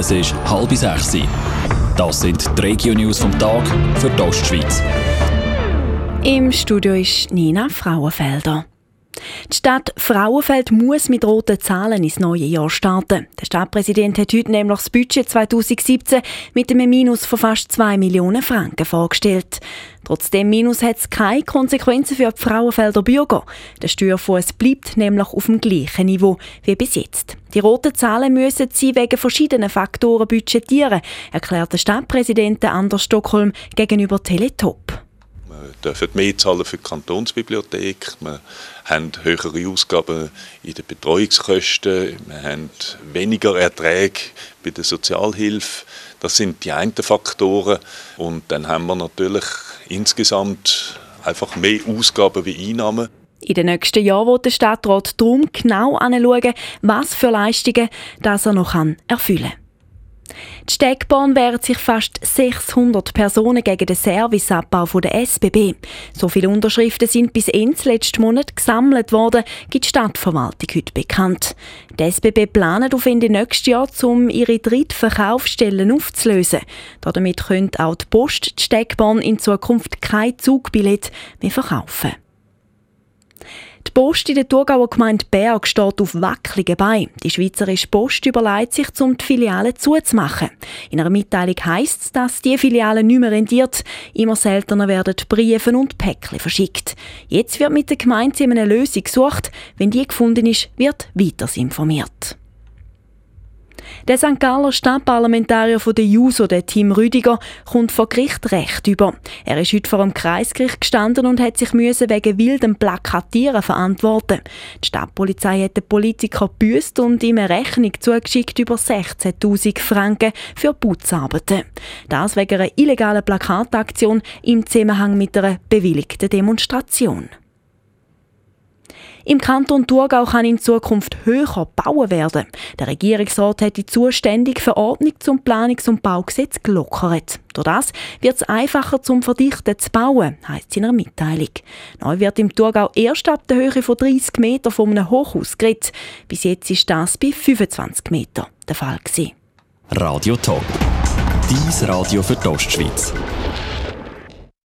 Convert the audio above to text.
Es ist halb sechs. Das sind die Regio-News vom Tag für die Ostschweiz. Im Studio ist Nina Frauenfelder. Die Stadt Frauenfeld muss mit roten Zahlen ins neue Jahr starten. Der Stadtpräsident hat heute nämlich das Budget 2017 mit einem Minus von fast 2 Millionen Franken vorgestellt. Trotzdem Minus hat es keine Konsequenzen für die Frauenfelder Bürger. Der Steuerfuß bleibt nämlich auf dem gleichen Niveau wie bis jetzt. Die roten Zahlen müssen sie wegen verschiedenen Faktoren budgetieren, erklärt der Stadtpräsident Anders Stockholm gegenüber Teletop dürfen mehr zahlen für die Kantonsbibliothek, wir haben höhere Ausgaben in den Betreuungskosten, wir haben weniger Erträge bei der Sozialhilfe. Das sind die einen Faktoren. Und dann haben wir natürlich insgesamt einfach mehr Ausgaben wie Einnahmen. In den nächsten Jahren wird der Stadtrat darum genau anschauen, was für Leistungen das er noch erfüllen kann. Die Steckbahn wehren sich fast 600 Personen gegen den Serviceabbau der SBB. So viele Unterschriften sind bis Ende letzten Monat gesammelt worden, gibt die Stadtverwaltung heute bekannt. Die SBB planen auf Ende nächstes Jahr, um ihre dritte Verkaufsstellen aufzulösen. Damit könnte auch die Post die Steckbahn in Zukunft kein Zugbillett mehr verkaufen. Die Post in der Thurgauer Gemeinde Berg steht auf wackeligen Beinen. Die Schweizerische Post überlegt sich, um die Filiale zuzumachen. In einer Mitteilung heisst es, dass die Filiale nicht mehr rendiert. Immer seltener werden Briefe und Päckchen verschickt. Jetzt wird mit der Gemeinde eine Lösung gesucht. Wenn die gefunden ist, wird weiter informiert. Der St. Galler Stadtparlamentarier von der JUSO, der Tim Rüdiger, kommt vor Gericht Recht über. Er ist heute vor dem Kreisgericht gestanden und hat sich wegen wildem Plakatieren verantworten. Die Stadtpolizei hat den Politiker büßt und ihm eine Rechnung zugeschickt über 16.000 Franken für Putzarbeiten. Das wegen einer illegalen Plakataktion im Zusammenhang mit einer bewilligten Demonstration. Im Kanton Thurgau kann in Zukunft höher bauen werden. Der Regierungsrat hat die zuständige Verordnung zum Planungs- und Baugesetz gelockert. Durch das wird es einfacher zum Verdichten zu bauen, heisst es in einer Mitteilung. Neu wird im Thurgau erst ab der Höhe von 30 Metern von einem Hochhaus geredet. Bis jetzt ist das bei 25 Metern der Fall. Radio Top. Dies Radio für die Ostschweiz.